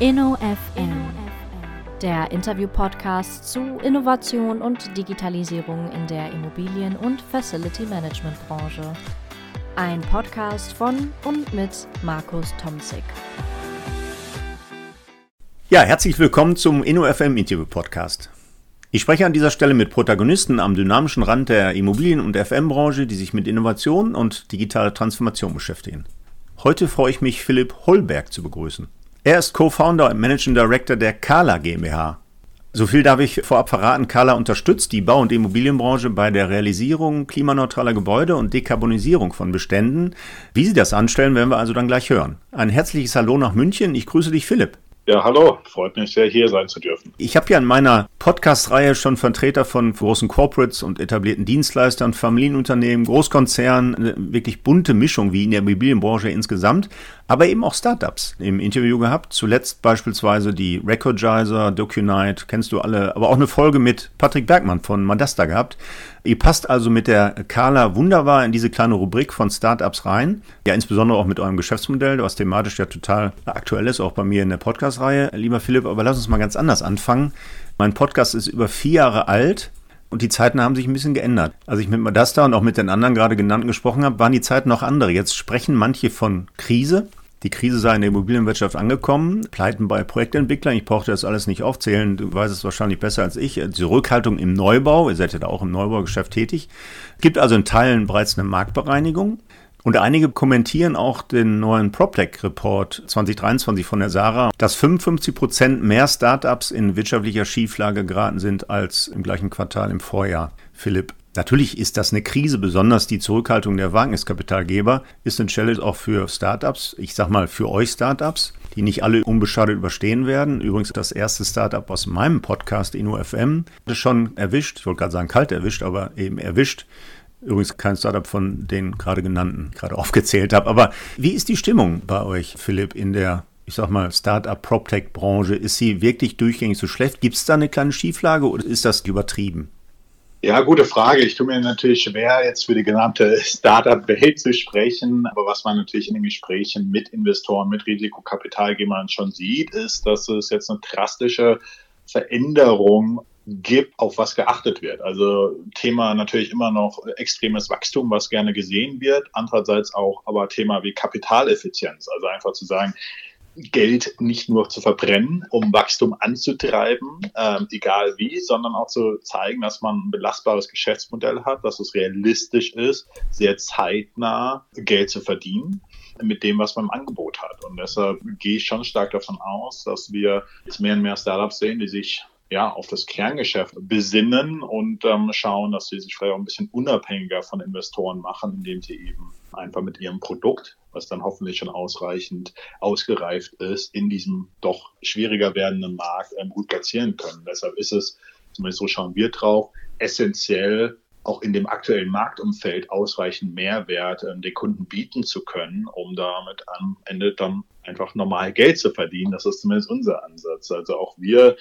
InnoFM, der Interview-Podcast zu Innovation und Digitalisierung in der Immobilien- und Facility Management-Branche. Ein Podcast von und mit Markus Tomzig. Ja, herzlich willkommen zum InnoFM Interview Podcast. Ich spreche an dieser Stelle mit Protagonisten am dynamischen Rand der Immobilien- und FM-Branche, die sich mit Innovation und digitaler Transformation beschäftigen. Heute freue ich mich, Philipp Holberg zu begrüßen. Er ist Co-Founder und Managing Director der Kala GmbH. So viel darf ich vorab verraten. Kala unterstützt die Bau- und Immobilienbranche bei der Realisierung klimaneutraler Gebäude und Dekarbonisierung von Beständen. Wie sie das anstellen, werden wir also dann gleich hören. Ein herzliches Hallo nach München. Ich grüße dich, Philipp. Ja, hallo, freut mich sehr, hier sein zu dürfen. Ich habe ja in meiner Podcast-Reihe schon Vertreter von großen Corporates und etablierten Dienstleistern, Familienunternehmen, Großkonzernen, eine wirklich bunte Mischung wie in der Immobilienbranche insgesamt, aber eben auch Startups im Interview gehabt. Zuletzt beispielsweise die Recordizer, DocuNight, kennst du alle, aber auch eine Folge mit Patrick Bergmann von Madasta gehabt. Ihr passt also mit der Carla wunderbar in diese kleine Rubrik von Startups rein. Ja, insbesondere auch mit eurem Geschäftsmodell, was thematisch ja total aktuell ist, auch bei mir in der Podcast-Reihe. Lieber Philipp, aber lass uns mal ganz anders anfangen. Mein Podcast ist über vier Jahre alt. Und die Zeiten haben sich ein bisschen geändert. Als ich mit Madasta und auch mit den anderen gerade genannten gesprochen habe, waren die Zeiten noch andere. Jetzt sprechen manche von Krise. Die Krise sei in der Immobilienwirtschaft angekommen, Pleiten bei Projektentwicklern, ich brauchte das alles nicht aufzählen, du weißt es wahrscheinlich besser als ich. Zurückhaltung im Neubau, ihr seid ja da auch im Neubaugeschäft tätig. Gibt also in Teilen bereits eine Marktbereinigung. Und einige kommentieren auch den neuen PropTech-Report 2023 von der Sarah, dass 55 Prozent mehr Startups in wirtschaftlicher Schieflage geraten sind als im gleichen Quartal im Vorjahr. Philipp, Natürlich ist das eine Krise, besonders die Zurückhaltung der Wagniskapitalgeber ist ein Challenge auch für Startups. Ich sag mal für euch Startups, die nicht alle unbeschadet überstehen werden. Übrigens das erste Startup aus meinem Podcast InnoFM ist schon erwischt. Ich wollte gerade sagen kalt erwischt, aber eben erwischt. Übrigens kein Startup von den gerade genannten, gerade aufgezählt habe. Aber wie ist die Stimmung bei euch, Philipp, in der ich sag mal, Startup-PropTech-Branche? Ist sie wirklich durchgängig so schlecht? Gibt es da eine kleine Schieflage oder ist das übertrieben? Ja, gute Frage. Ich tue mir natürlich schwer, jetzt für die genannte Startup-Welt zu sprechen. Aber was man natürlich in den Gesprächen mit Investoren, mit Risikokapitalgebern schon sieht, ist, dass es jetzt eine drastische Veränderung gibt, auf was geachtet wird. Also Thema natürlich immer noch extremes Wachstum, was gerne gesehen wird. Andererseits auch aber Thema wie Kapitaleffizienz. Also einfach zu sagen, Geld nicht nur zu verbrennen, um Wachstum anzutreiben, ähm, egal wie, sondern auch zu zeigen, dass man ein belastbares Geschäftsmodell hat, dass es realistisch ist, sehr zeitnah Geld zu verdienen mit dem, was man im Angebot hat. Und deshalb gehe ich schon stark davon aus, dass wir jetzt mehr und mehr Startups sehen, die sich ja, auf das Kerngeschäft besinnen und ähm, schauen, dass sie sich vielleicht auch ein bisschen unabhängiger von Investoren machen, indem sie eben einfach mit ihrem Produkt, was dann hoffentlich schon ausreichend ausgereift ist, in diesem doch schwieriger werdenden Markt ähm, gut platzieren können. Deshalb ist es, zumindest so schauen wir drauf, essentiell auch in dem aktuellen Marktumfeld ausreichend Mehrwert ähm, den Kunden bieten zu können, um damit am Ende dann einfach normal Geld zu verdienen. Das ist zumindest unser Ansatz. Also auch wir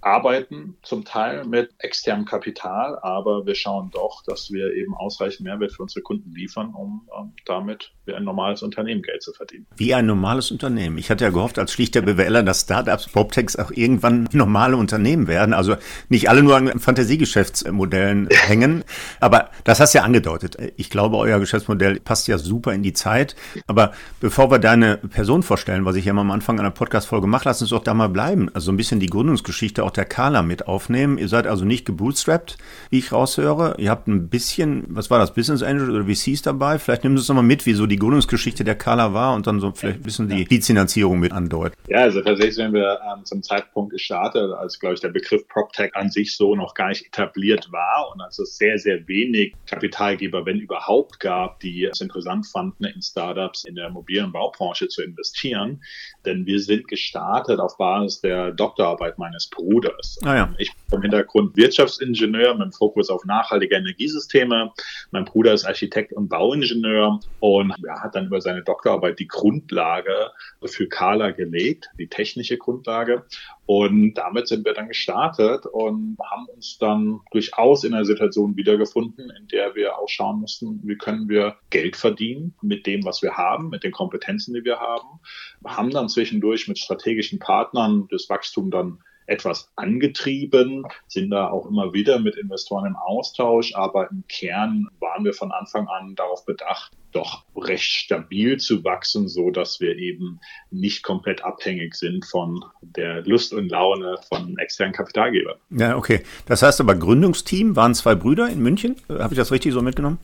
arbeiten zum Teil mit externem Kapital, aber wir schauen doch, dass wir eben ausreichend Mehrwert für unsere Kunden liefern, um ähm, damit wie ein normales Unternehmen Geld zu verdienen. Wie ein normales Unternehmen. Ich hatte ja gehofft als schlichter BWLer, dass Startups, PropTechs auch irgendwann normale Unternehmen werden. Also nicht alle nur an Fantasiegeschäftsmodellen hängen. Aber das hast du ja angedeutet. Ich glaube, euer Geschäftsmodell passt ja super in die Zeit. Aber bevor wir deine Person vorstellen, was ich ja mal am Anfang einer Podcast-Folge mache, lass uns doch da mal bleiben. Also ein bisschen die Gründungsgeschichte auch der Carla mit aufnehmen. Ihr seid also nicht gebootstrapped, wie ich raushöre. Ihr habt ein bisschen, was war das, Business Angel oder VCs dabei? Vielleicht nehmen Sie es nochmal mit, wie so die Gründungsgeschichte der Carla war und dann so vielleicht ein bisschen die Finanzierung mit andeuten. Ja, also tatsächlich sind wir ähm, zum Zeitpunkt gestartet, als, glaube ich, der Begriff PropTech an sich so noch gar nicht etabliert war und als es sehr, sehr wenig Kapitalgeber, wenn überhaupt, gab, die es interessant fanden, in Startups in der mobilen Baubranche zu investieren. Denn wir sind gestartet auf Basis der Doktorarbeit meines Bruders Bruders. Ah, ja. Ich bin vom Hintergrund Wirtschaftsingenieur mit dem Fokus auf nachhaltige Energiesysteme. Mein Bruder ist Architekt und Bauingenieur und er hat dann über seine Doktorarbeit die Grundlage für Kala gelegt, die technische Grundlage. Und damit sind wir dann gestartet und haben uns dann durchaus in einer Situation wiedergefunden, in der wir auch schauen mussten, wie können wir Geld verdienen mit dem, was wir haben, mit den Kompetenzen, die wir haben. Wir haben dann zwischendurch mit strategischen Partnern das Wachstum dann etwas angetrieben, sind da auch immer wieder mit Investoren im Austausch, aber im Kern waren wir von Anfang an darauf bedacht, doch recht stabil zu wachsen, so dass wir eben nicht komplett abhängig sind von der Lust und Laune von externen Kapitalgebern. Ja, okay. Das heißt aber Gründungsteam waren zwei Brüder in München. Habe ich das richtig so mitgenommen?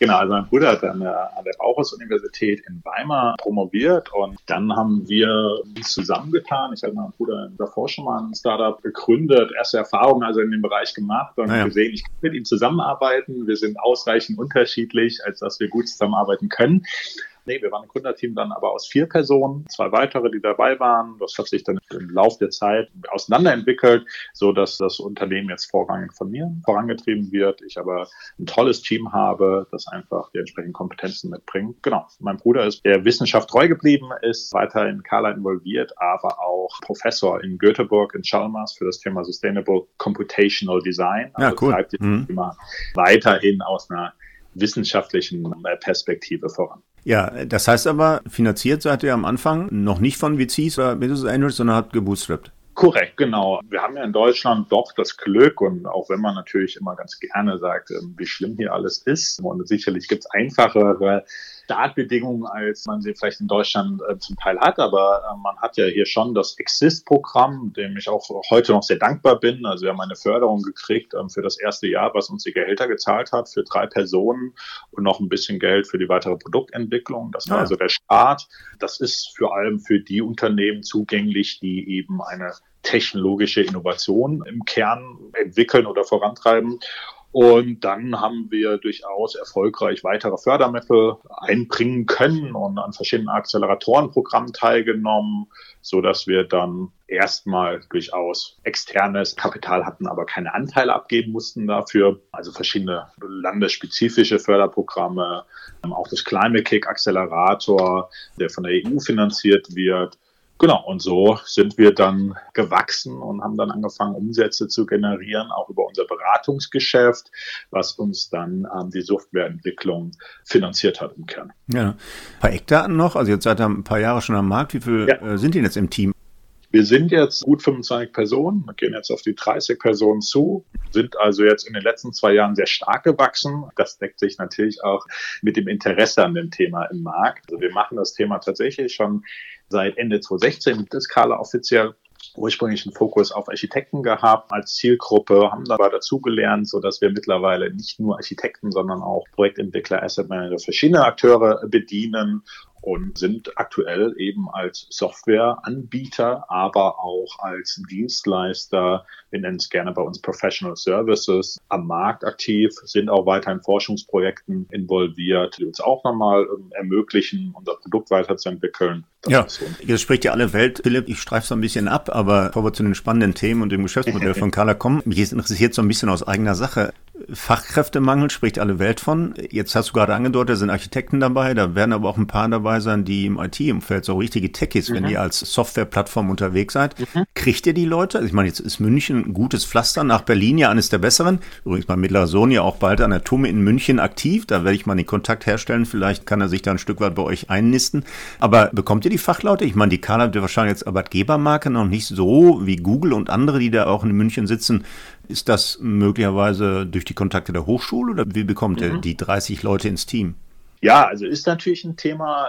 Genau, also mein Bruder hat dann an der Bauhaus-Universität in Weimar promoviert und dann haben wir uns zusammengetan. Ich habe meinen Bruder davor schon mal ein Startup gegründet, erste Erfahrungen also in dem Bereich gemacht und naja. gesehen, ich kann mit ihm zusammenarbeiten. Wir sind ausreichend unterschiedlich, als dass wir gut zusammenarbeiten arbeiten können. Nee, wir waren ein Gründerteam dann aber aus vier Personen, zwei weitere, die dabei waren. Das hat sich dann im Laufe der Zeit auseinanderentwickelt, so dass das Unternehmen jetzt vorrangig von mir vorangetrieben wird. Ich aber ein tolles Team habe, das einfach die entsprechenden Kompetenzen mitbringt. Genau. Mein Bruder ist der Wissenschaft treu geblieben, ist weiter in Kala involviert, aber auch Professor in Göteborg in Chalmers für das Thema Sustainable Computational Design. Also ja, cool. treibt mhm. Thema weiterhin aus einer wissenschaftlichen äh, Perspektive voran. Ja, das heißt aber, finanziert seid ihr am Anfang noch nicht von VCs oder Business Angels, sondern habt gebootstrapped. Korrekt, genau. Wir haben ja in Deutschland doch das Glück und auch wenn man natürlich immer ganz gerne sagt, ähm, wie schlimm hier alles ist und sicherlich gibt es einfachere Startbedingungen, als man sie vielleicht in Deutschland äh, zum Teil hat. Aber äh, man hat ja hier schon das Exist-Programm, dem ich auch heute noch sehr dankbar bin. Also wir haben eine Förderung gekriegt ähm, für das erste Jahr, was uns die Gehälter gezahlt hat, für drei Personen und noch ein bisschen Geld für die weitere Produktentwicklung. Das war ja. also der Start. Das ist vor allem für die Unternehmen zugänglich, die eben eine technologische Innovation im Kern entwickeln oder vorantreiben. Und dann haben wir durchaus erfolgreich weitere Fördermittel einbringen können und an verschiedenen Acceleratorenprogrammen teilgenommen, so dass wir dann erstmal durchaus externes Kapital hatten, aber keine Anteile abgeben mussten dafür. Also verschiedene landesspezifische Förderprogramme, auch das Climate Kick Accelerator, der von der EU finanziert wird, Genau, und so sind wir dann gewachsen und haben dann angefangen, Umsätze zu generieren, auch über unser Beratungsgeschäft, was uns dann ähm, die Softwareentwicklung finanziert hat im Kern. Ja, ein paar Eckdaten noch. Also jetzt seid ihr ein paar Jahre schon am Markt. Wie viele ja. äh, sind denn jetzt im Team? Wir sind jetzt gut 25 Personen, wir gehen jetzt auf die 30 Personen zu, sind also jetzt in den letzten zwei Jahren sehr stark gewachsen. Das deckt sich natürlich auch mit dem Interesse an dem Thema im Markt. Also wir machen das Thema tatsächlich schon seit Ende 2016 mit Skala offiziell ursprünglich einen Fokus auf Architekten gehabt als Zielgruppe, haben dabei dazugelernt, so dass wir mittlerweile nicht nur Architekten, sondern auch Projektentwickler, Asset Manager, verschiedene Akteure bedienen und sind aktuell eben als Softwareanbieter, aber auch als Dienstleister, wir nennen es gerne bei uns Professional Services, am Markt aktiv, sind auch weiter in Forschungsprojekten involviert, die uns auch nochmal ähm, ermöglichen, unser Produkt weiterzuentwickeln. Das ja, so. jetzt spricht ja alle Welt. Philipp, ich streife so ein bisschen ab, aber bevor wir zu den spannenden Themen und dem Geschäftsmodell von Carla kommen, mich interessiert so ein bisschen aus eigener Sache. Fachkräftemangel spricht alle Welt von. Jetzt hast du gerade angedeutet, da sind Architekten dabei, da werden aber auch ein paar dabei sein, die im IT-Umfeld so richtige Techies, mhm. wenn ihr als Softwareplattform unterwegs seid. Mhm. Kriegt ihr die Leute? Also ich meine, jetzt ist München ein gutes Pflaster, nach Berlin ja eines der besseren. Übrigens mein mittlerer Sohn ja auch bald an der Tumme in München aktiv, da werde ich mal den Kontakt herstellen, vielleicht kann er sich da ein Stück weit bei euch einnisten. Aber bekommt ihr die Fachleute? Ich meine, die Carla wird wahrscheinlich als Arbeitgebermarke noch nicht so wie Google und andere, die da auch in München sitzen, ist das möglicherweise durch die Kontakte der Hochschule oder wie bekommt mhm. ihr die 30 Leute ins Team? Ja, also ist natürlich ein Thema,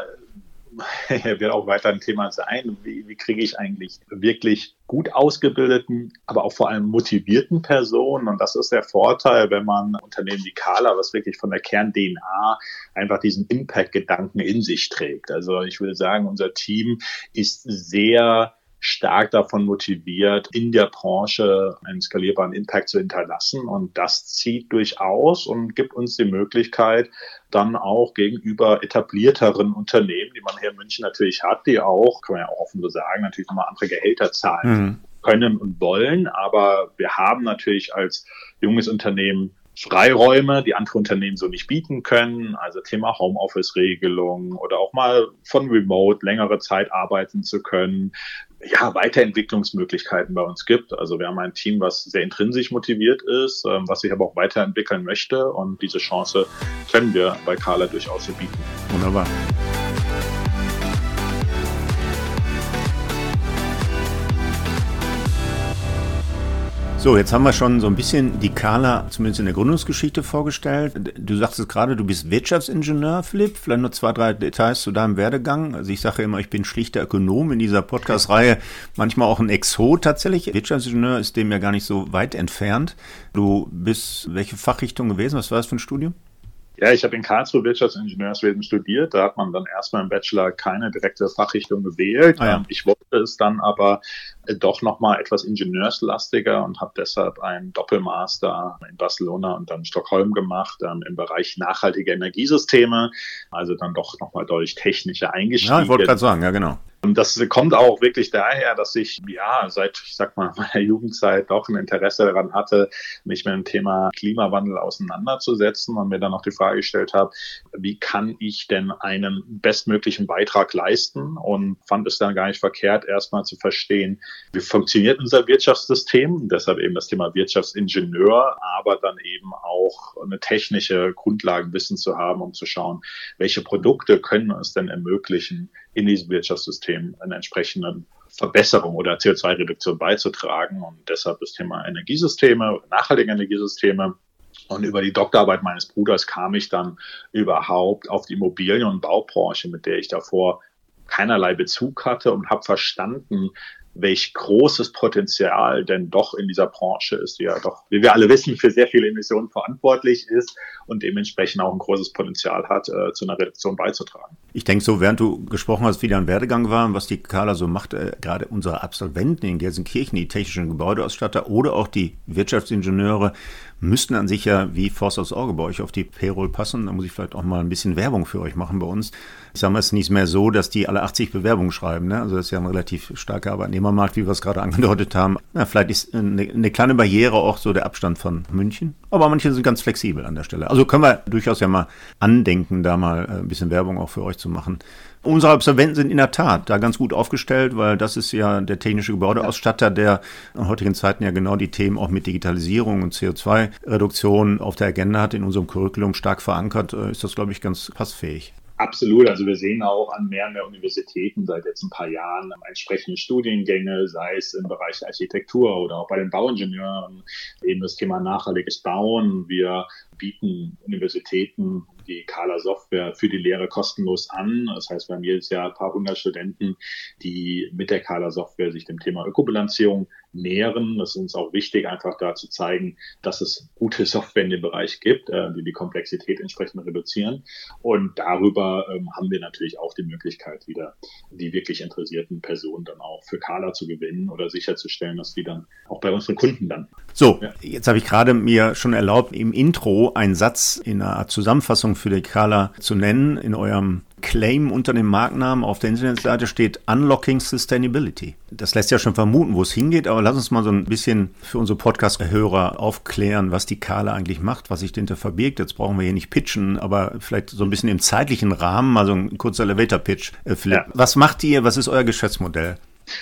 wird auch weiter ein Thema sein. Wie, wie kriege ich eigentlich wirklich gut ausgebildeten, aber auch vor allem motivierten Personen? Und das ist der Vorteil, wenn man Unternehmen wie Kala, was wirklich von der Kern-DNA einfach diesen Impact-Gedanken in sich trägt. Also ich würde sagen, unser Team ist sehr stark davon motiviert, in der Branche einen skalierbaren Impact zu hinterlassen. Und das zieht durchaus und gibt uns die Möglichkeit, dann auch gegenüber etablierteren Unternehmen, die man hier in München natürlich hat, die auch, kann man ja auch offen so sagen, natürlich nochmal andere Gehälter zahlen. Mhm können und wollen. Aber wir haben natürlich als junges Unternehmen Freiräume, die andere Unternehmen so nicht bieten können. Also Thema Homeoffice-Regelung oder auch mal von Remote längere Zeit arbeiten zu können. Ja, Weiterentwicklungsmöglichkeiten bei uns gibt. Also wir haben ein Team, was sehr intrinsisch motiviert ist, ähm, was sich aber auch weiterentwickeln möchte. Und diese Chance können wir bei Carla durchaus bieten. Wunderbar. So, jetzt haben wir schon so ein bisschen die Kala zumindest in der Gründungsgeschichte vorgestellt. Du sagst es gerade, du bist Wirtschaftsingenieur, Philipp. Vielleicht nur zwei, drei Details zu deinem Werdegang. Also ich sage immer, ich bin schlichter Ökonom in dieser Podcast-Reihe. Manchmal auch ein Exot tatsächlich. Wirtschaftsingenieur ist dem ja gar nicht so weit entfernt. Du bist welche Fachrichtung gewesen? Was war das für ein Studium? Ja, ich habe in Karlsruhe Wirtschaftsingenieurswesen studiert. Da hat man dann erstmal im Bachelor keine direkte Fachrichtung gewählt. Ah, ja. Ähm, ich wollte es dann aber äh, doch nochmal etwas ingenieurslastiger und habe deshalb einen Doppelmaster in Barcelona und dann Stockholm gemacht ähm, im Bereich nachhaltige Energiesysteme. Also dann doch nochmal deutlich technischer eingestiegen. Ja, ich wollte gerade sagen, ja genau. Und das kommt auch wirklich daher, dass ich ja seit, ich sag mal, meiner Jugendzeit doch ein Interesse daran hatte, mich mit dem Thema Klimawandel auseinanderzusetzen und mir dann noch die Frage gestellt habe, wie kann ich denn einen bestmöglichen Beitrag leisten? Und fand es dann gar nicht verkehrt, erstmal zu verstehen, wie funktioniert unser Wirtschaftssystem? Deshalb eben das Thema Wirtschaftsingenieur, aber dann eben auch eine technische Grundlagenwissen zu haben, um zu schauen, welche Produkte können es denn ermöglichen, in diesem Wirtschaftssystem eine entsprechende Verbesserung oder CO2-Reduktion beizutragen. Und deshalb das Thema Energiesysteme, nachhaltige Energiesysteme. Und über die Doktorarbeit meines Bruders kam ich dann überhaupt auf die Immobilien- und Baubranche, mit der ich davor keinerlei Bezug hatte und habe verstanden, welch großes Potenzial denn doch in dieser Branche ist, die ja doch, wie wir alle wissen, für sehr viele Emissionen verantwortlich ist und dementsprechend auch ein großes Potenzial hat, äh, zu einer Reduktion beizutragen. Ich denke so, während du gesprochen hast, wie dein Werdegang war und was die Kala so macht, äh, gerade unsere Absolventen in Gelsenkirchen, die technischen Gebäudeausstatter oder auch die Wirtschaftsingenieure, müssten an sich ja wie Forst aufs Auge bei euch auf die Payroll passen. Da muss ich vielleicht auch mal ein bisschen Werbung für euch machen bei uns. Ich sage mal, es ist nicht mehr so, dass die alle 80 Bewerbungen schreiben. Ne? Also das ist ja ein relativ starker Arbeitnehmermarkt, wie wir es gerade angedeutet haben. Na, vielleicht ist eine, eine kleine Barriere auch so der Abstand von München. Aber manche sind ganz flexibel an der Stelle. Also können wir durchaus ja mal andenken, da mal äh, ein bisschen Werbung auch für euch zu machen. Unsere Absolventen sind in der Tat da ganz gut aufgestellt, weil das ist ja der technische Gebäudeausstatter, der in heutigen Zeiten ja genau die Themen auch mit Digitalisierung und CO2-Reduktion auf der Agenda hat, in unserem Curriculum stark verankert, äh, ist das, glaube ich, ganz passfähig. Absolut. Also wir sehen auch an mehr und mehr Universitäten seit jetzt ein paar Jahren entsprechende Studiengänge, sei es im Bereich Architektur oder auch bei den Bauingenieuren, eben das Thema nachhaltiges Bauen. Wir bieten Universitäten die Kala Software für die Lehre kostenlos an. Das heißt, wir haben jedes Jahr ein paar hundert Studenten, die mit der Kala Software sich dem Thema Ökobilanzierung nähren. Das ist uns auch wichtig, einfach da zu zeigen, dass es gute Software in dem Bereich gibt, äh, die die Komplexität entsprechend reduzieren. Und darüber ähm, haben wir natürlich auch die Möglichkeit, wieder die wirklich interessierten Personen dann auch für Kala zu gewinnen oder sicherzustellen, dass die dann auch bei unseren Kunden landen. So, ja. jetzt habe ich gerade mir schon erlaubt, im Intro einen Satz in einer Art Zusammenfassung für die Kala zu nennen. In eurem Claim unter dem Markennamen auf der Internetseite steht Unlocking Sustainability. Das lässt ja schon vermuten, wo es hingeht, aber lass uns mal so ein bisschen für unsere Podcast-Hörer aufklären, was die Kala eigentlich macht, was sich dahinter verbirgt. Jetzt brauchen wir hier nicht pitchen, aber vielleicht so ein bisschen im zeitlichen Rahmen, also ein kurzer Elevator-Pitch. Äh, ja. Was macht ihr? Was ist euer Geschäftsmodell?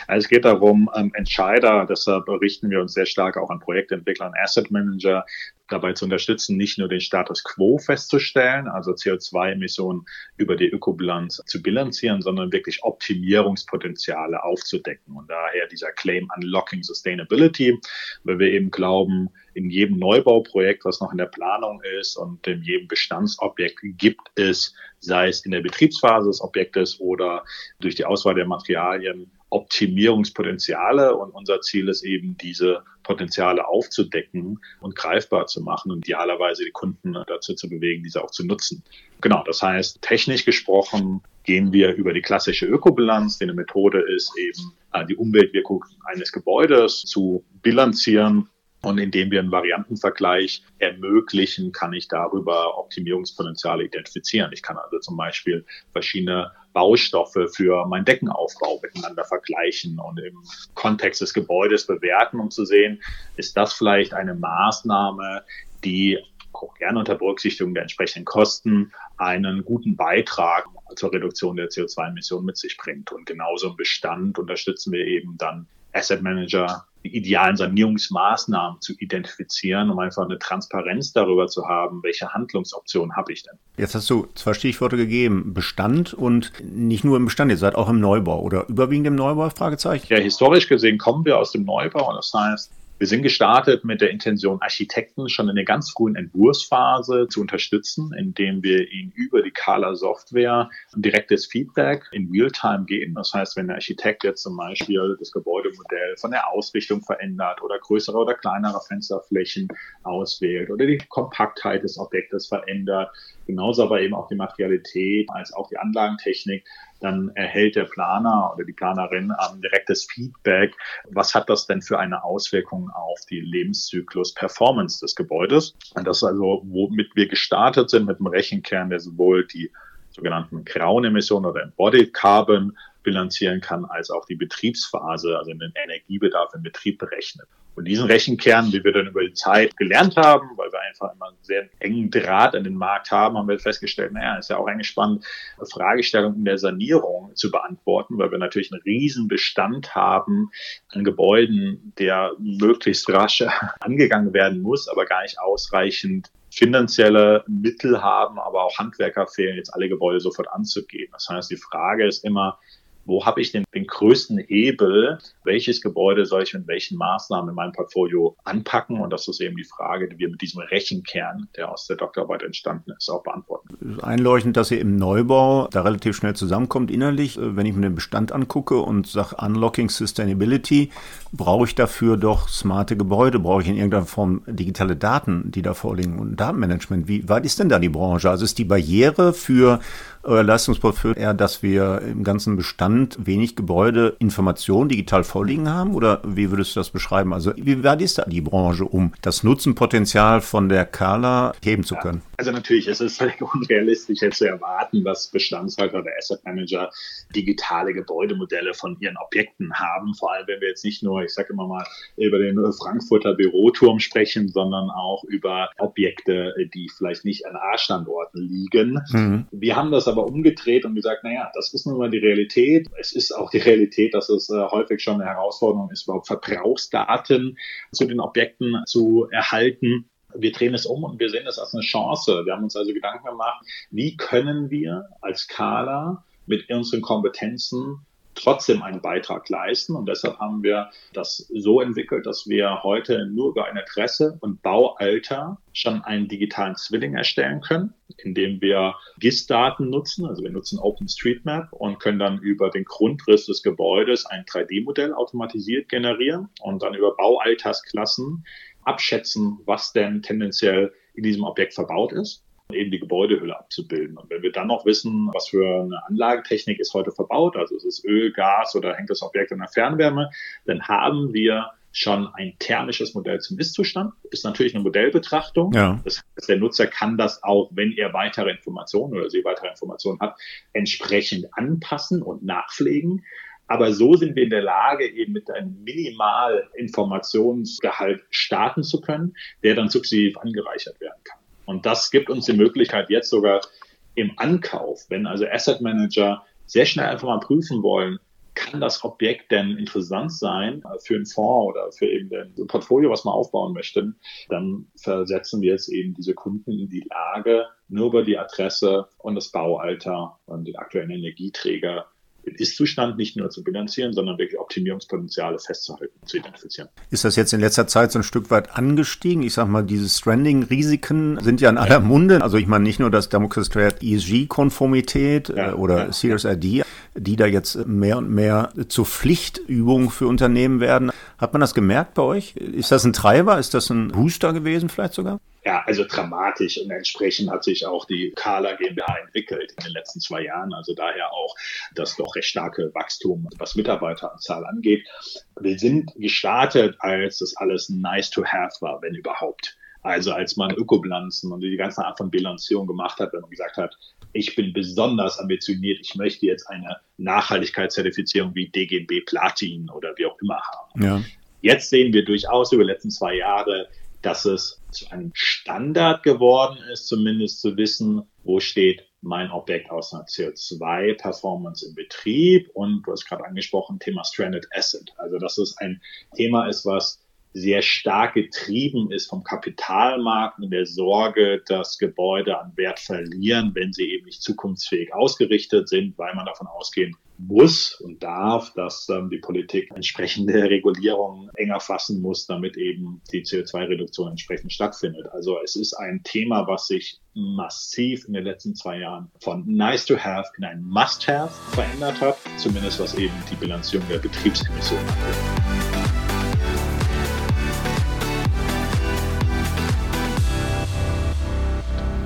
Also es geht darum, ähm, Entscheider, deshalb richten wir uns sehr stark auch an Projektentwickler und Asset Manager, dabei zu unterstützen, nicht nur den Status quo festzustellen, also CO2-Emissionen über die Ökobilanz zu bilanzieren, sondern wirklich Optimierungspotenziale aufzudecken. Und daher dieser Claim Unlocking Sustainability, weil wir eben glauben, in jedem Neubauprojekt, was noch in der Planung ist und in jedem Bestandsobjekt gibt es, sei es in der Betriebsphase des Objektes oder durch die Auswahl der Materialien, Optimierungspotenziale und unser Ziel ist eben, diese Potenziale aufzudecken und greifbar zu machen und idealerweise die Kunden dazu zu bewegen, diese auch zu nutzen. Genau, das heißt, technisch gesprochen gehen wir über die klassische Ökobilanz, die eine Methode ist, eben äh, die Umweltwirkung eines Gebäudes zu bilanzieren Und indem wir einen Variantenvergleich ermöglichen, kann ich darüber Optimierungspotenziale identifizieren. Ich kann also zum Beispiel verschiedene Baustoffe für meinen Deckenaufbau miteinander vergleichen und im Kontext des Gebäudes bewerten, um zu sehen, ist das vielleicht eine Maßnahme, die auch gerne unter Berücksichtigung der entsprechenden Kosten einen guten Beitrag zur Reduktion der CO2-Emissionen mit sich bringt. Und genauso im Bestand unterstützen wir eben dann Asset Manager, die idealen Sanierungsmaßnahmen zu identifizieren, um einfach eine Transparenz darüber zu haben, welche Handlungsoptionen habe ich denn. Jetzt hast du zwei Stichworte gegeben, Bestand und nicht nur im Bestand, ihr seid auch im Neubau oder überwiegend im Neubau, Fragezeichen? Ja, historisch gesehen kommen wir aus dem Neubau und das heißt, wir sind gestartet mit der Intention, Architekten schon in der ganz frühen Entwurfsphase zu unterstützen, indem wir ihnen über die Kala Software direktes Feedback in Realtime geben. Das heißt, wenn der Architekt jetzt zum Beispiel das Gebäudemodell von der Ausrichtung verändert oder größere oder kleinere Fensterflächen auswählt oder die Kompaktheit des Objektes verändert, genauso aber eben auch die Materialität als auch die Anlagentechnik, dann erhält der Planer oder die Planerin ähm, direktes Feedback. Was hat das denn für eine Auswirkung auf die Lebenszyklus-Performance des Gebäudes? Und das ist also, womit wir gestartet sind mit dem Rechenkern, der sowohl die sogenannten grauen Emissionen oder Embodied Carbon bilanzieren kann, als auch die Betriebsphase, also den Energiebedarf im Betrieb berechnet. Und diesen Rechenkern, wie wir dann über die Zeit gelernt haben, weil wir einfach immer einen sehr engen Draht an den Markt haben, haben wir festgestellt, naja, ist ja auch eigentlich spannend, Fragestellungen in der Sanierung zu beantworten, weil wir natürlich einen riesen Bestand haben an Gebäuden, der möglichst rasch angegangen werden muss, aber gar nicht ausreichend finanzielle Mittel haben, aber auch Handwerker fehlen, jetzt alle Gebäude sofort anzugehen. Das heißt, die Frage ist immer, wo habe ich denn den größten Hebel? Welches Gebäude soll ich mit welchen Maßnahmen in meinem Portfolio anpacken? Und das ist eben die Frage, die wir mit diesem Rechenkern, der aus der Doktorarbeit entstanden ist, auch beantworten. Einleuchtend, dass ihr im Neubau da relativ schnell zusammenkommt innerlich. Wenn ich mir den Bestand angucke und sage Unlocking Sustainability, brauche ich dafür doch smarte Gebäude, brauche ich in irgendeiner Form digitale Daten, die da vorliegen und Datenmanagement. Wie weit ist denn da die Branche? Also ist die Barriere für euer Leistungsportfolio eher, dass wir im ganzen Bestand wenig Gebäude Informationen digital vorliegen haben? Oder wie würdest du das beschreiben? Also wie weit ist da die Branche, um das Nutzenpotenzial von der Kala heben zu können? Also natürlich, es ist völlig unrealistisch jetzt zu erwarten, dass Bestandshalter oder Asset Manager digitale Gebäudemodelle von ihren Objekten haben. Vor allem, wenn wir jetzt nicht nur, ich sage immer mal, über den Frankfurter Büroturm sprechen, sondern auch über Objekte, die vielleicht nicht an A-Standorten liegen. Mhm. Wir haben das aber umgedreht und gesagt, naja, das ist nun mal die Realität. Es ist auch die Realität, dass es äh, häufig schon eine Herausforderung ist, überhaupt Verbrauchsdaten zu den Objekten zu erhalten. Wir drehen es um und wir sehen es als eine Chance. Wir haben uns also Gedanken gemacht, wie können wir als Kala mit unseren Kompetenzen trotzdem einen Beitrag leisten. Und deshalb haben wir das so entwickelt, dass wir heute nur über ein Adresse und Baualter schon einen digitalen Zwilling erstellen können, indem wir GIS-Daten nutzen. Also wir nutzen OpenStreetMap und können dann über den Grundriss des Gebäudes ein 3D-Modell automatisiert generieren und dann über Baualtersklassen abschätzen, was denn tendenziell in diesem Objekt verbaut ist eben die Gebäudehülle abzubilden. Und wenn wir dann noch wissen, was für eine Anlagentechnik ist heute verbaut, also ist es Öl, Gas oder hängt das Objekt an der Fernwärme, dann haben wir schon ein thermisches Modell zum Ist-Zustand. Ist natürlich eine Modellbetrachtung. Ja. Das heißt, der Nutzer kann das auch, wenn er weitere Informationen oder sie weitere Informationen hat, entsprechend anpassen und nachpflegen. Aber so sind wir in der Lage, eben mit einem Minimalinformationsgehalt starten zu können, der dann sukzessiv angereichert werden kann. Und das gibt uns die Möglichkeit jetzt sogar im Ankauf, wenn also Asset Manager sehr schnell einfach mal prüfen wollen, kann das Objekt denn interessant sein für einen Fonds oder für eben ein Portfolio, was man aufbauen möchte, dann versetzen wir jetzt eben diese Kunden in die Lage, nur über die Adresse und das Baualter und den aktuellen Energieträger Ist-Zustand nicht nur zu bilanzieren, sondern wirklich Optimierungspotenziale festzuhalten, zu identifizieren. Ist das jetzt in letzter Zeit so ein Stück weit angestiegen? Ich sag mal, diese Stranding-Risiken sind ja in aller Munde. Also ich meine nicht nur das Damoklesschwert ESG-Konformität ja, oder ja, CSRD. die da jetzt mehr und mehr zur Pflichtübung für Unternehmen werden. Hat man das gemerkt bei euch? Ist das ein Treiber? Ist das ein Booster gewesen vielleicht sogar? Ja, also dramatisch und entsprechend hat sich auch die Kala GmbH entwickelt in den letzten zwei Jahren. Also daher auch das doch recht starke Wachstum, was Mitarbeiteranzahl angeht. Wir sind gestartet, als das alles nice to have war, wenn überhaupt. Also als man Ökobilanzen und die ganze Art von Bilanzierung gemacht hat, wenn man gesagt hat, ich bin besonders ambitioniert, ich möchte jetzt eine Nachhaltigkeitszertifizierung wie DGB Platin oder wie auch immer haben. Ja. Jetzt sehen wir durchaus über die letzten zwei Jahre, dass es zu einem Standard geworden ist, zumindest zu wissen, wo steht mein Objekt aus einer CO2-Performance im Betrieb und du hast gerade angesprochen, Thema Stranded Asset. Also dass es ein Thema ist, was sehr stark getrieben ist vom Kapitalmarkt und der Sorge, dass Gebäude an Wert verlieren, wenn sie eben nicht zukunftsfähig ausgerichtet sind, weil man davon ausgehen muss und darf, dass ähm, die Politik entsprechende Regulierungen enger fassen muss, damit eben die CO2-Reduktion entsprechend stattfindet. Also es ist ein Thema, was sich massiv in den letzten zwei Jahren von nice to have in ein must have verändert hat, zumindest was eben die Bilanzierung der Betriebsemissionen angeht.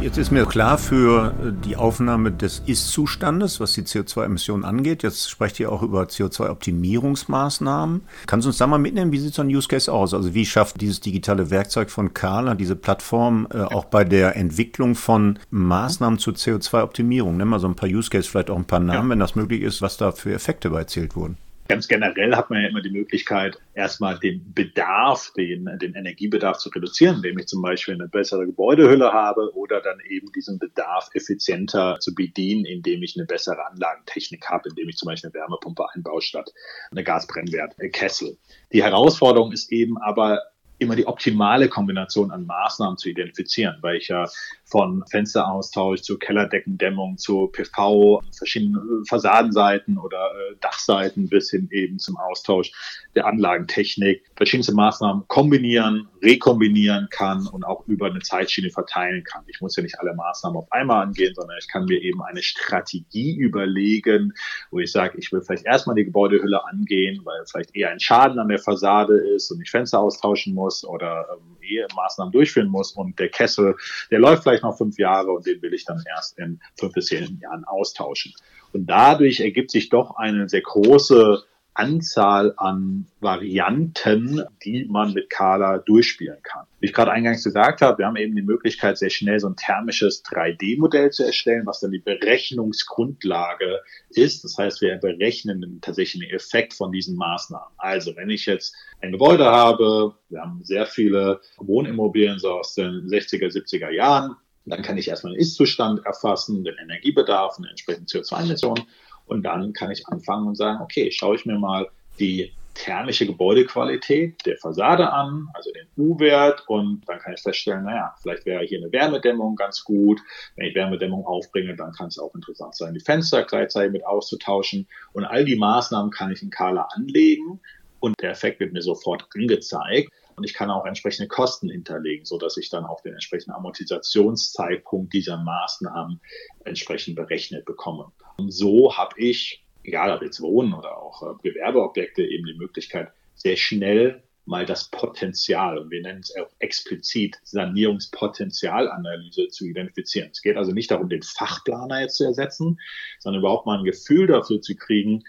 Jetzt ist mir klar für die Aufnahme des Ist-Zustandes, was die CO2-Emissionen angeht. Jetzt sprecht ihr auch über CO2-Optimierungsmaßnahmen. Kannst du uns da mal mitnehmen? Wie sieht so ein Use Case aus? Also wie schafft dieses digitale Werkzeug von Carla, diese Plattform, äh, auch bei der Entwicklung von Maßnahmen zur CO2-Optimierung? Nimm mal so ein paar Use Case, vielleicht auch ein paar Namen, ja. wenn das möglich ist, was da für Effekte bei erzielt wurden. Ganz generell hat man ja immer die Möglichkeit, erstmal den Bedarf, den, den Energiebedarf zu reduzieren, indem ich zum Beispiel eine bessere Gebäudehülle habe oder dann eben diesen Bedarf effizienter zu bedienen, indem ich eine bessere Anlagentechnik habe, indem ich zum Beispiel eine Wärmepumpe einbaue statt eine Gasbrennwertkessel. Die Herausforderung ist eben aber immer die optimale Kombination an Maßnahmen zu identifizieren, weil ich ja von Fensteraustausch zu Kellerdeckendämmung zu PV, verschiedenen Fassadenseiten oder äh, Dachseiten bis hin eben zum Austausch der Anlagentechnik verschiedenste Maßnahmen kombinieren, rekombinieren kann und auch über eine Zeitschiene verteilen kann. Ich muss ja nicht alle Maßnahmen auf einmal angehen, sondern ich kann mir eben eine Strategie überlegen, wo ich sage, ich will vielleicht erstmal die Gebäudehülle angehen, weil vielleicht eher ein Schaden an der Fassade ist und ich Fenster austauschen muss oder ähm, eher Maßnahmen durchführen muss und der Kessel, der läuft vielleicht noch fünf Jahre und den will ich dann erst in fünf bis zehn Jahren austauschen. Und dadurch ergibt sich doch eine sehr große Anzahl an Varianten, die man mit Kala durchspielen kann. Wie ich gerade eingangs gesagt habe, wir haben eben die Möglichkeit, sehr schnell so ein thermisches 3D-Modell zu erstellen, was dann die Berechnungsgrundlage ist. Das heißt, wir berechnen tatsächlich den Effekt von diesen Maßnahmen. Also, wenn ich jetzt ein Gebäude habe, wir haben sehr viele Wohnimmobilien so aus den 60er, 70er Jahren, dann kann ich erstmal den Ist-Zustand erfassen, den Energiebedarf, eine entsprechende CO2-Emissionen und dann kann ich anfangen und sagen, okay, schaue ich mir mal die thermische Gebäudequalität der Fassade an, also den U-Wert, und dann kann ich feststellen, naja, vielleicht wäre hier eine Wärmedämmung ganz gut. Wenn ich Wärmedämmung aufbringe, dann kann es auch interessant sein, die Fenster gleichzeitig mit auszutauschen. Und all die Maßnahmen kann ich in Kala anlegen und der Effekt wird mir sofort angezeigt. Und ich kann auch entsprechende Kosten hinterlegen, so dass ich dann auch den entsprechenden Amortisationszeitpunkt dieser Maßnahmen entsprechend berechnet bekomme. Und so habe ich, egal ob jetzt Wohnen oder auch äh, Gewerbeobjekte, eben die Möglichkeit, sehr schnell mal das Potenzial, und wir nennen es auch explizit Sanierungspotenzialanalyse zu identifizieren. Es geht also nicht darum, den Fachplaner jetzt zu ersetzen, sondern überhaupt mal ein Gefühl dafür zu kriegen,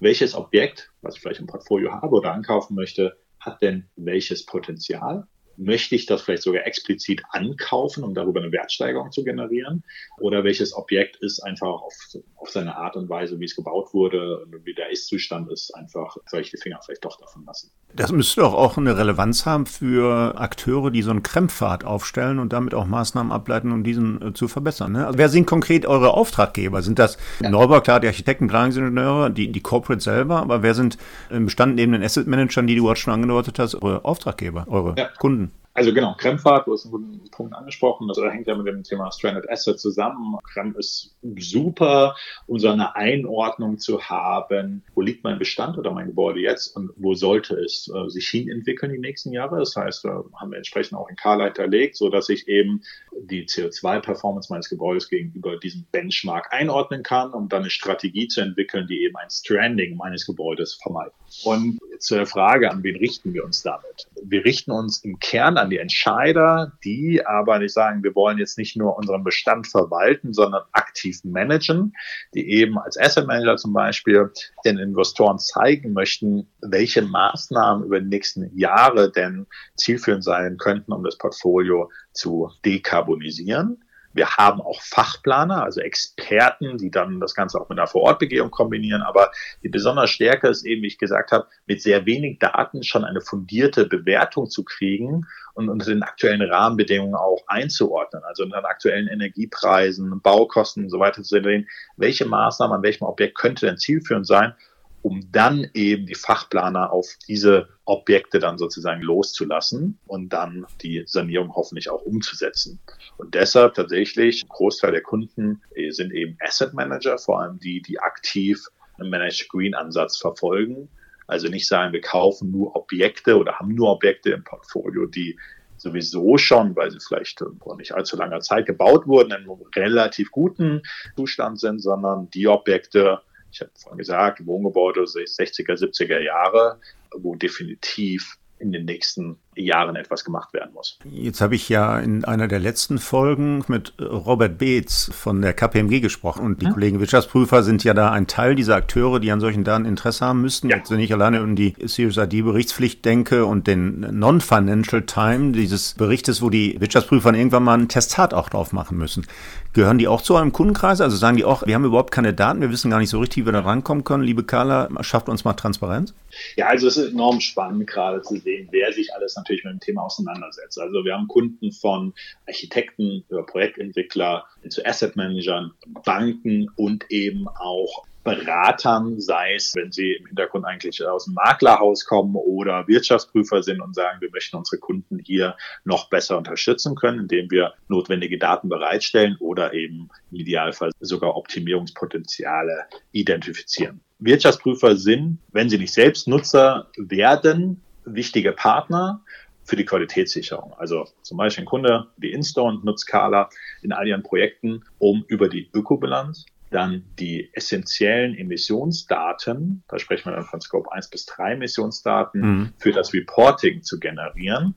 welches Objekt, was ich vielleicht im Portfolio habe oder ankaufen möchte, hat denn welches Potenzial? Möchte ich das vielleicht sogar explizit ankaufen, um darüber eine Wertsteigerung zu generieren? Oder welches Objekt ist einfach auf, auf seine Art und Weise, wie es gebaut wurde und wie der Ist-Zustand ist, einfach, die Finger vielleicht doch davon lassen? Das müsste doch auch eine Relevanz haben für Akteure, die so einen Krempfad aufstellen und damit auch Maßnahmen ableiten, um diesen äh, zu verbessern. Ne? Also wer sind konkret eure Auftraggeber? Sind das ja. Neubau, klar, die Architekten, Planungsingenieure, die, die Corporate selber, aber wer sind im Bestand neben den Asset Managern, die du gerade schon angedeutet hast, eure Auftraggeber, eure ja. Kunden? Also genau, Kremfahrt, du hast einen guten Punkt angesprochen, das hängt ja mit dem Thema Stranded Asset zusammen. Krem ist super, um so eine Einordnung zu haben, wo liegt mein Bestand oder mein Gebäude jetzt und wo sollte es äh, sich hin entwickeln die nächsten Jahre. Das heißt, da haben wir entsprechend auch in K-Leiter legt, so dass ich eben die CO2-Performance meines Gebäudes gegenüber diesem Benchmark einordnen kann, um dann eine Strategie zu entwickeln, die eben ein Stranding meines Gebäudes vermeidet. Und zur der Frage, an wen richten wir uns damit? Wir richten uns im Kern an die Entscheider, die aber nicht sagen, wir wollen jetzt nicht nur unseren Bestand verwalten, sondern aktiv managen, die eben als Asset Manager zum Beispiel den Investoren zeigen möchten, welche Maßnahmen über die nächsten Jahre denn zielführend sein könnten, um das Portfolio zu dekarbonisieren. Wir haben auch Fachplaner, also Experten, die dann das Ganze auch mit einer Vorortbegehung kombinieren. Aber die besondere Stärke ist eben, wie ich gesagt habe, mit sehr wenig Daten schon eine fundierte Bewertung zu kriegen und unter den aktuellen Rahmenbedingungen auch einzuordnen. Also unter den aktuellen Energiepreisen, Baukosten und so weiter zu sehen, welche Maßnahmen an welchem Objekt könnte denn zielführend sein um dann eben die Fachplaner auf diese Objekte dann sozusagen loszulassen und dann die Sanierung hoffentlich auch umzusetzen. Und deshalb tatsächlich, ein Großteil der Kunden äh, sind eben Asset Manager, vor allem die, die aktiv einen Managed Green Ansatz verfolgen. Also nicht sagen, wir kaufen nur Objekte oder haben nur Objekte im Portfolio, die sowieso schon, weil sie vielleicht vor nicht allzu langer Zeit gebaut wurden, in einem relativ guten Zustand sind, sondern die Objekte, ich habe vorhin gesagt, Wohngebäude 60er, 70er Jahre, wo definitiv in den nächsten Jahren etwas gemacht werden muss. Jetzt habe ich ja in einer der letzten Folgen mit Robert Beetz von der KPMG gesprochen und die ja. Kollegen Wirtschaftsprüfer sind ja da ein Teil dieser Akteure, die an solchen Daten Interesse haben müssten. Ja. Jetzt, wenn ich alleine um die CSRD-Berichtspflicht denke und den Non-Financial Time dieses Berichtes, wo die Wirtschaftsprüfer irgendwann mal ein Testat auch drauf machen müssen. Gehören die auch zu einem Kundenkreis? Also sagen die auch, wir haben überhaupt keine Daten, wir wissen gar nicht so richtig, wie wir da rankommen können. Liebe Carla, schafft uns mal Transparenz? Ja, also es ist enorm spannend gerade zu sehen, wer sich alles natürlich mit dem Thema auseinandersetzt. Also wir haben Kunden von Architekten über Projektentwickler zu Asset Managern, Banken und eben auch Beratern, sei es, wenn sie im Hintergrund eigentlich aus dem Maklerhaus kommen oder Wirtschaftsprüfer sind und sagen, wir möchten unsere Kunden hier noch besser unterstützen können, indem wir notwendige Daten bereitstellen oder eben im Idealfall sogar Optimierungspotenziale identifizieren. Wirtschaftsprüfer sind, wenn sie nicht selbst Nutzer werden, wichtige Partner für die Qualitätssicherung. Also zum Beispiel ein Kunde wie Instone nutzt Kala in all ihren Projekten, um über die Ökobilanz dann die essentiellen Emissionsdaten, da sprechen wir dann von Scope 1 bis 3 Emissionsdaten, mhm. für das Reporting zu generieren.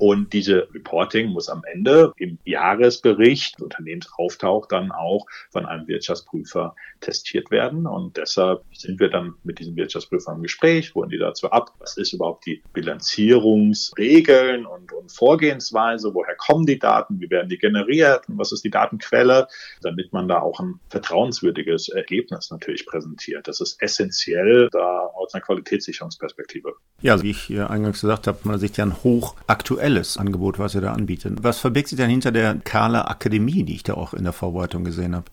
Und diese Reporting muss am Ende im Jahresbericht Unternehmens auftaucht, dann auch von einem Wirtschaftsprüfer testiert werden. Und deshalb sind wir dann mit diesen Wirtschaftsprüfern im Gespräch, holen die dazu ab, was ist überhaupt die Bilanzierungsregeln und, und Vorgehensweise, woher kommen die Daten, wie werden die generiert und was ist die Datenquelle, damit man da auch ein vertrauenswürdiges Ergebnis natürlich präsentiert. Das ist essentiell da aus einer Qualitätssicherungsperspektive. Ja, also wie ich eingangs gesagt habe, man sieht ja ein aktuelles Angebot, was ihr da anbietet. Was verbirgt sich denn hinter der Kala Akademie, die ich da auch in der Vorbereitung gesehen habe?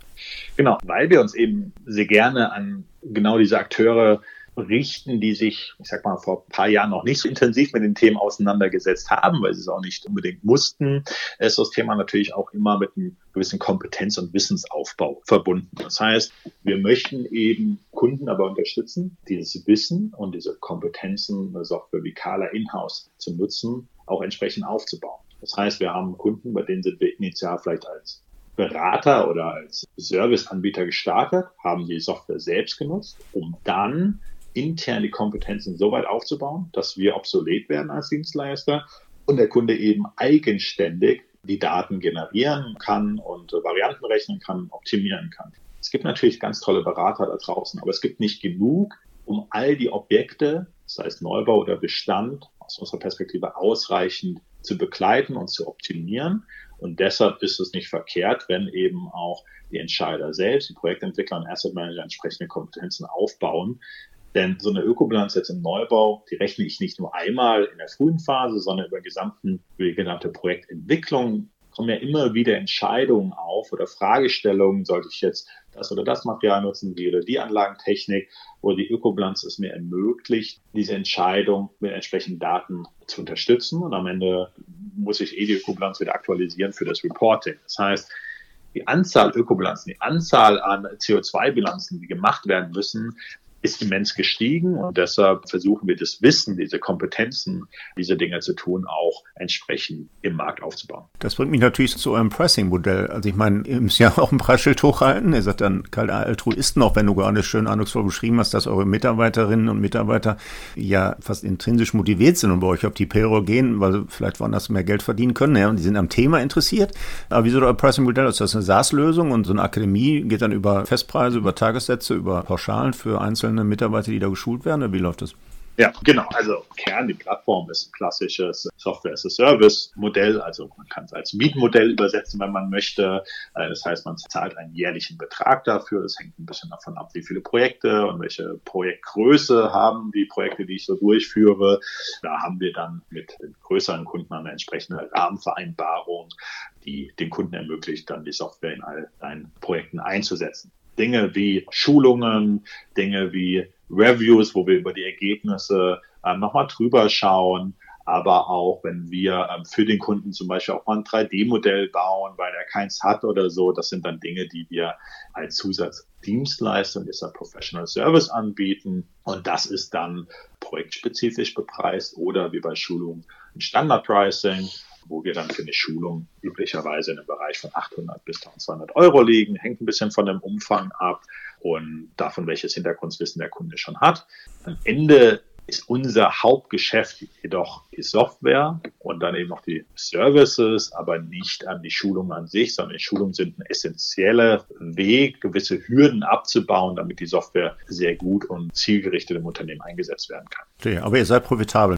Genau, weil wir uns eben sehr gerne an genau diese Akteure richten, die sich, ich sag mal, vor ein paar Jahren noch nicht so intensiv mit den Themen auseinandergesetzt haben, weil sie es auch nicht unbedingt mussten, ist das Thema natürlich auch immer mit einem gewissen Kompetenz- und Wissensaufbau verbunden. Das heißt, wir möchten eben Kunden aber unterstützen, dieses Wissen und diese Kompetenzen, eine Software wie Kala in-house zu nutzen, auch entsprechend aufzubauen. Das heißt, wir haben Kunden, bei denen sind wir initial vielleicht als Berater oder als Serviceanbieter gestartet, haben die Software selbst genutzt, um dann intern die Kompetenzen so weit aufzubauen, dass wir obsolet werden als Dienstleister und der Kunde eben eigenständig die Daten generieren kann und Varianten rechnen kann, optimieren kann. Es gibt natürlich ganz tolle Berater da draußen, aber es gibt nicht genug, um all die Objekte, sei es Neubau oder Bestand, aus unserer Perspektive ausreichend zu begleiten und zu optimieren. Und deshalb ist es nicht verkehrt, wenn eben auch die Entscheider selbst, die Projektentwickler und Asset Manager entsprechende Kompetenzen aufbauen. Denn so eine Ökobilanz jetzt im Neubau, die rechne ich nicht nur einmal in der frühen Phase, sondern über gesamten, über die genannte Projektentwicklung kommen ja immer wieder Entscheidungen auf oder Fragestellungen, sollte ich jetzt das oder das Material nutzen, die oder die Anlagentechnik, wo die Ökobilanz es mir ermöglicht, diese Entscheidung mit entsprechenden Daten zu unterstützen und am Ende muss ich eh die Ökobilanz wieder aktualisieren für das Reporting. Das heißt, die Anzahl Ökobilanzen, die Anzahl an CO2-Bilanzen, die gemacht werden müssen, ist immens gestiegen und deshalb versuchen wir das Wissen, diese Kompetenzen, diese Dinge zu tun, auch entsprechend im Markt aufzubauen. Das bringt mich natürlich zu eurem Pricing-Modell. Also ich meine, ihr müsst ja auch ein Preisschild hochhalten. Ihr seid dann keine Altruisten, auch wenn du gerade schön eindrucksvoll beschrieben hast, dass eure Mitarbeiterinnen und Mitarbeiter ja fast intrinsisch motiviert sind und bei euch auf die Payroll gehen, weil sie vielleicht woanders mehr Geld verdienen können. Ja, und die sind am Thema interessiert. Aber wie sieht euer Pricing-Modell? Ist das eine SaaS-Lösung und so eine Akademie geht dann über Festpreise, über Tagessätze, über Pauschalen für einzelne einzelne Mitarbeiter, die da geschult werden? Oder wie läuft das? Ja, genau. Also Kern, die Plattform ist ein klassisches Software-as-a-Service-Modell. Also man kann es als Mietmodell übersetzen, wenn man möchte. Äh, das heißt, man zahlt einen jährlichen Betrag dafür. Das hängt ein bisschen davon ab, wie viele Projekte und welche Projektgröße haben die Projekte, die ich so durchführe. Da haben wir dann mit größeren Kunden eine entsprechende Rahmenvereinbarung, die den Kunden ermöglicht, dann die Software in all seinen Projekten einzusetzen. Dinge wie Schulungen, Dinge wie Reviews, wo wir über die Ergebnisse äh, nochmal drüber schauen, aber auch wenn wir ähm, für den Kunden zum Beispiel auch mal ein 3D-Modell bauen, weil er keins hat oder so, das sind dann Dinge, die wir als Zusatzdienstleistung, ist ein Professional Service anbieten. Und das ist dann projektspezifisch bepreist oder wie bei Schulungen ein Standard-Pricing wo wir dann für eine Schulung üblicherweise in einem Bereich von 800 bis 1200 Euro liegen. Hängt ein bisschen von dem Umfang ab und davon, welches Hintergrundwissen der Kunde schon hat. Am Ende ist unser Hauptgeschäft jedoch die Software und dann eben noch die Services, aber nicht an die Schulung an sich, sondern die Schulungen sind ein essentieller Weg, gewisse Hürden abzubauen, damit die Software sehr gut und zielgerichtet im Unternehmen eingesetzt werden kann. Okay, aber ihr seid profitabel.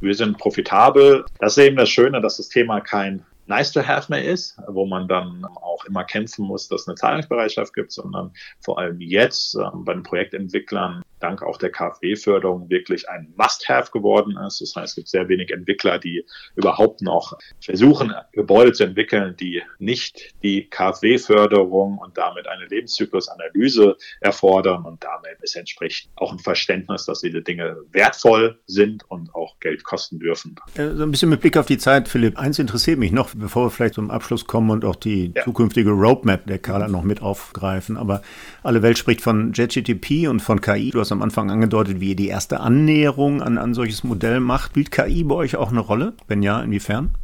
Wir sind profitabel. Das ist eben das Schöne, dass das Thema kein nice to have mehr ist, wo man dann auch immer kämpfen muss, dass es eine Zahlungsbereitschaft gibt, sondern vor allem jetzt äh, bei den Projektentwicklern dank auch der KfW-Förderung wirklich ein Must-Have geworden ist. Das heißt, es gibt sehr wenig Entwickler, die überhaupt noch versuchen, Gebäude zu entwickeln, die nicht die KfW-Förderung und damit eine Lebenszyklusanalyse erfordern. Und damit ist entsprechend auch ein Verständnis, dass diese Dinge wertvoll sind und auch Geld kosten dürfen. Äh, so ein bisschen mit Blick auf die Zeit, Philipp. Eins interessiert mich noch, bevor wir vielleicht zum Abschluss kommen und auch die ja. zukünftige Roadmap der Kala noch mit aufgreifen. Aber alle Welt spricht von JetGTP und von KI. Du hast hast am Anfang angedeutet, wie ihr die erste Annäherung an ein solches Modell macht. Spielt KI bei euch auch eine Rolle? Wenn ja, inwiefern?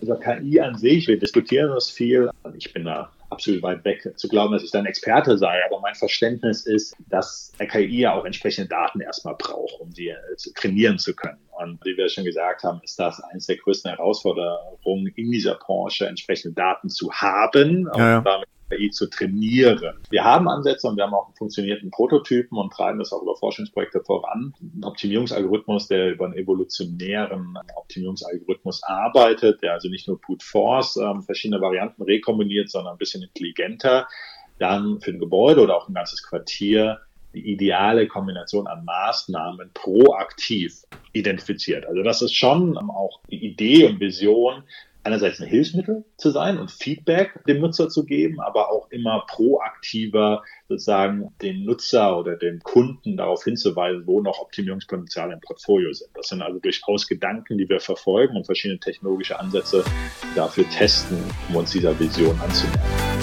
Also KI an sich, wir diskutieren das viel. Ich bin da absolut weit weg zu glauben, dass ich da ein Experte sei, aber mein Verständnis ist, dass KI ja auch entsprechende Daten erstmal braucht, um sie äh, trainieren zu können. Und wie wir schon gesagt haben, ist das eines der größten Herausforderungen in dieser Branche, entsprechende Daten zu haben ja, ja. und damit KI zu trainieren. Wir haben Ansätze und wir haben auch einen funktionierenden Prototypen und treiben das auch über Forschungsprojekte voran. Ein Optimierungsalgorithmus, der über einen evolutionären Optimierungsalgorithmus arbeitet, der also nicht nur Brute Force ähm, verschiedene Varianten rekombiniert, sondern ein bisschen intelligenter, dann für ein Gebäude oder auch ein ganzes Quartier die ideale Kombination an Maßnahmen proaktiv identifiziert. Also das ist schon auch die Idee und Vision, einerseits ein Hilfsmittel zu sein und Feedback dem Nutzer zu geben, aber auch immer proaktiver sozusagen den Nutzer oder den Kunden darauf hinzuweisen, wo noch Optimierungspotenziale im Portfolio sind. Das sind also durchaus Gedanken, die wir verfolgen und verschiedene technologische Ansätze dafür testen, um uns dieser Vision anzunähern.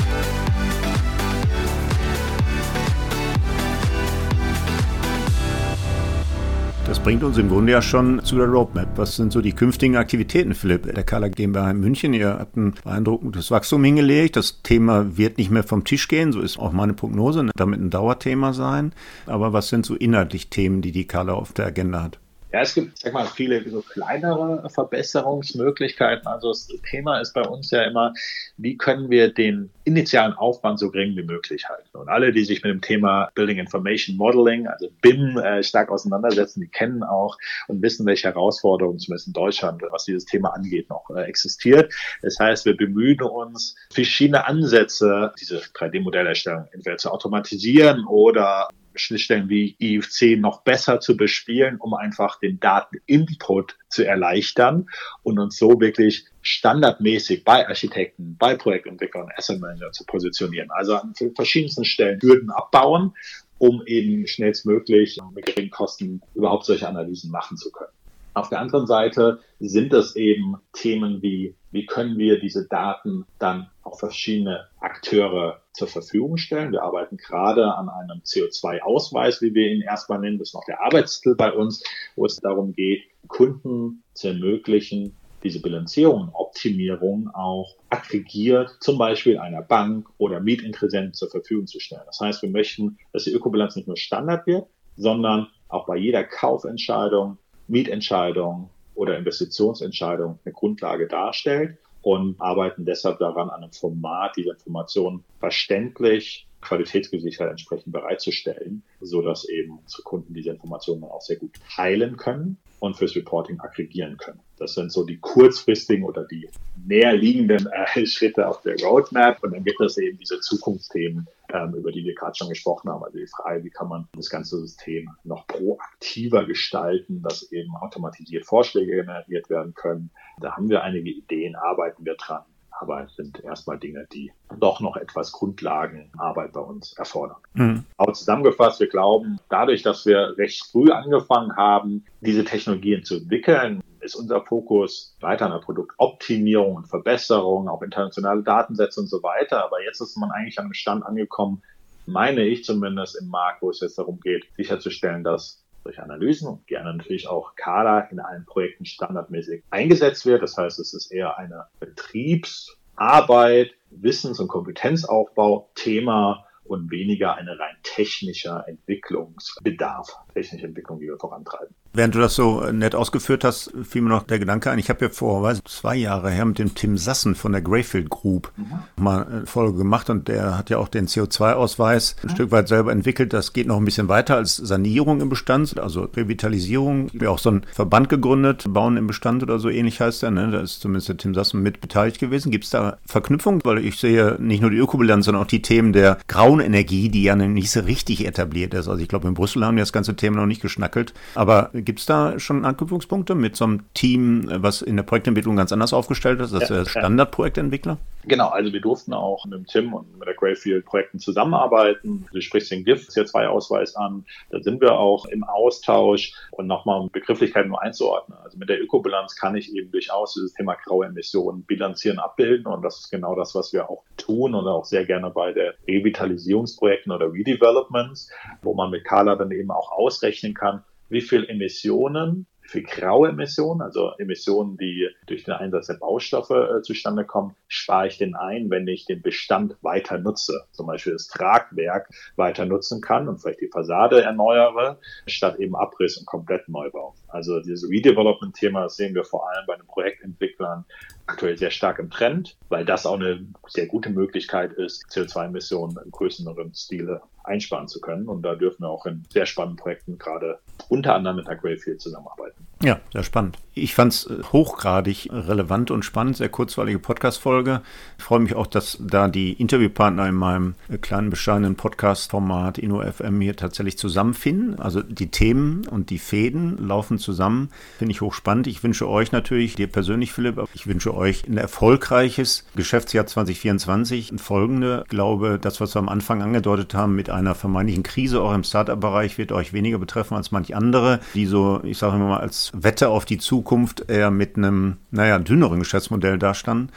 Bringt uns im Grunde ja schon zu der Roadmap. Was sind so die künftigen Aktivitäten, Philipp? Der Carla GmbH in München, ihr habt ein beeindruckendes Wachstum hingelegt. Das Thema wird nicht mehr vom Tisch gehen, so ist auch meine Prognose, damit ein Dauerthema sein. Aber was sind so inhaltlich Themen, die die Carla auf der Agenda hat? Ja, es gibt, sag mal, viele so kleinere Verbesserungsmöglichkeiten. Also das Thema ist bei uns ja immer, wie können wir den initialen Aufwand so gering wie möglich halten? Und alle, die sich mit dem Thema Building Information Modeling, also BIM, äh, stark auseinandersetzen, die kennen auch und wissen, welche Herausforderungen zumindest in Deutschland, was dieses Thema angeht, noch äh, existiert. Das heißt, wir bemühen uns, verschiedene Ansätze, diese 3D-Modellerstellung entweder zu automatisieren oder Schnittstellen wie IFC noch besser zu bespielen, um einfach den Dateninput zu erleichtern und uns so wirklich standardmäßig bei Architekten, bei Projektentwicklern, Asset Manager zu positionieren. Also an verschiedensten Stellen Hürden abbauen, um eben schnellstmöglich mit geringen Kosten überhaupt solche Analysen machen zu können. Auf der anderen Seite sind es eben Themen wie, wie können wir diese Daten dann auch verschiedene Akteure zur Verfügung stellen. Wir arbeiten gerade an einem CO2-Ausweis, wie wir ihn erstmal nennen. Das ist noch der Arbeitstitel bei uns, wo es darum geht, Kunden zu ermöglichen, diese Bilanzierung und Optimierung auch aggregiert, zum Beispiel einer Bank oder Mietinteressenten zur Verfügung zu stellen. Das heißt, wir möchten, dass die Ökobilanz nicht nur Standard wird, sondern auch bei jeder Kaufentscheidung, Mietentscheidung oder Investitionsentscheidung eine Grundlage darstellt und arbeiten deshalb daran, an einem Format diese Informationen verständlich, qualitätsgesichert entsprechend bereitzustellen, so dass eben unsere Kunden diese Informationen auch sehr gut teilen können und fürs Reporting aggregieren können. Das sind so die kurzfristigen oder die näher liegenden äh, Schritte auf der Roadmap. Und dann gibt es eben diese Zukunftsthemen, ähm, über die wir gerade schon gesprochen haben. Also die Frage, wie kann man das ganze System noch proaktiver gestalten, dass eben automatisiert Vorschläge generiert werden können. Da haben wir einige Ideen, arbeiten wir dran aber es sind erstmal Dinge, die doch noch etwas Grundlagenarbeit bei uns erfordern. Mhm. Aber zusammengefasst, wir glauben, dadurch, dass wir recht früh angefangen haben, diese Technologien zu entwickeln, ist unser Fokus weiter an der Produktoptimierung und Verbesserung, auch internationale Datensätze und so weiter. Aber jetzt ist man eigentlich an einem Stand angekommen, meine ich zumindest im Markt, wo es jetzt darum geht, sicherzustellen, dass durch Analysen und gerne natürlich auch Kala in allen Projekten standardmäßig eingesetzt wird. Das heißt, es ist eher eine Betriebsarbeit, Wissens- und Kompetenzaufbau, Thema und weniger eine rein technischer Entwicklungsbedarf, technische Entwicklung, die wir vorantreiben. Während du das so nett ausgeführt hast, fiel mir noch der Gedanke ein. Ich habe ja vor weiß, zwei Jahre her mit dem Tim Sassen von der Greyfield Group mhm. mal eine Folge gemacht und der hat ja auch den CO2-Ausweis ein mhm. Stück weit selber entwickelt. Das geht noch ein bisschen weiter als Sanierung im Bestand, also Revitalisierung. Wir auch so einen Verband gegründet, Bauen im Bestand oder so ähnlich heißt der. Ne? Da ist zumindest der Tim Sassen mit beteiligt gewesen. Gibt es da Verknüpfungen? Weil ich sehe nicht nur die Ökobilanz, sondern auch die Themen der grauen Energie, die ja nicht so richtig etabliert ist. Also ich glaube, in Brüssel haben die das ganze Thema noch nicht geschnackelt. Aber Gibt es da schon Anknüpfungspunkte mit so einem Team, was in der Projektentwicklung ganz anders aufgestellt ist, als ja, der Standardprojektentwickler? Genau, also wir durften auch mit dem Tim und mit der Greyfield Projekten zusammenarbeiten. Du sprichst den GIF CO2-Ausweis an. Da sind wir auch im Austausch und nochmal um Begrifflichkeiten nur einzuordnen. Also mit der Ökobilanz kann ich eben durchaus dieses Thema graue Emissionen bilanzieren, abbilden und das ist genau das, was wir auch tun und auch sehr gerne bei der Revitalisierungsprojekten oder Redevelopments, wo man mit Kala dann eben auch ausrechnen kann, wie viel Emissionen für graue Emissionen, also Emissionen, die durch den Einsatz der Baustoffe äh, zustande kommen, spare ich den ein, wenn ich den Bestand weiter nutze, zum Beispiel das Tragwerk weiter nutzen kann und vielleicht die Fassade erneuere, statt eben Abriss und komplett Neubau. Also dieses Redevelopment-Thema sehen wir vor allem bei den Projektentwicklern aktuell sehr stark im Trend, weil das auch eine sehr gute Möglichkeit ist, CO2-Emissionen im größeren Stile einsparen zu können. Und da dürfen wir auch in sehr spannenden Projekten gerade unter anderem mit Agrayfield zusammenarbeiten. Ja, sehr spannend. Ich fand es äh, hochgradig relevant und spannend, sehr kurzweilige Podcast-Folge. Ich freue mich auch, dass da die Interviewpartner in meinem äh, kleinen bescheidenen Podcast-Format InnoFM hier tatsächlich zusammenfinden. Also die Themen und die Fäden laufen zusammen. Finde ich hochspannend. Ich wünsche euch natürlich, dir persönlich, Philipp, ich wünsche euch ein erfolgreiches Geschäftsjahr 2024. Folgende, ich glaube, das, was wir am Anfang angedeutet haben mit einer vermeintlichen Krise auch im Startup-Bereich, wird euch weniger betreffen als manch andere, die so, ich sage immer mal, als Wette auf die Zukunft eher mit einem, naja, dünneren Geschäftsmodell dastanden.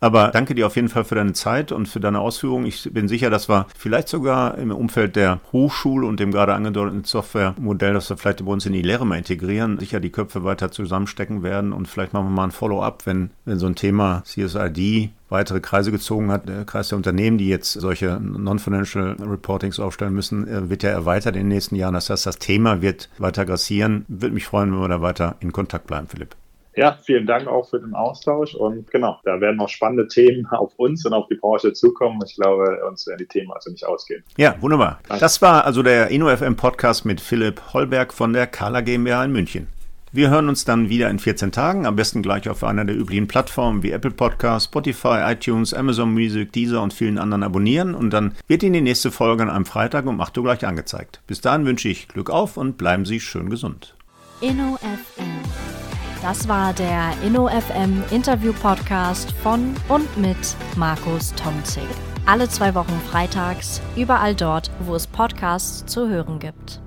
Aber danke dir auf jeden Fall für deine Zeit und für deine Ausführungen. Ich bin sicher, dass wir vielleicht sogar im Umfeld der Hochschule und dem gerade angedeuteten Softwaremodell, das wir vielleicht bei uns in die Lehre mal integrieren, sicher die Köpfe weiter zusammenstecken werden und vielleicht machen wir mal ein Follow-up, wenn, wenn so ein Thema CSID weitere Kreise gezogen hat. Der Kreis der Unternehmen, die jetzt solche Non-Financial Reportings aufstellen müssen, äh, wird ja erweitert in den nächsten Jahren. Das heißt, das Thema wird weiter grassieren. Würde mich freuen, wenn wir da weiter in Kontakt bleiben, Philipp. Ja, vielen Dank auch für den Austausch und genau, da werden noch spannende Themen auf uns und auf die Branche zukommen. Ich glaube, uns werden die Themen also nicht ausgehen. Ja, wunderbar. Danke. Das war also der InnoFM Podcast mit Philipp Holberg von der Kala GmbH in München. Wir hören uns dann wieder in 14 Tagen, am besten gleich auf einer der üblichen Plattformen wie Apple Podcasts, Spotify, iTunes, Amazon Music, Deezer und vielen anderen abonnieren und dann wird Ihnen die nächste Folge an einem Freitag um 8 Uhr gleich angezeigt. Bis dahin wünsche ich Glück auf und bleiben Sie schön gesund. InnoFM das war der InnoFM Interview Podcast von und mit Markus Tomzig. Alle zwei Wochen freitags, überall dort, wo es Podcasts zu hören gibt.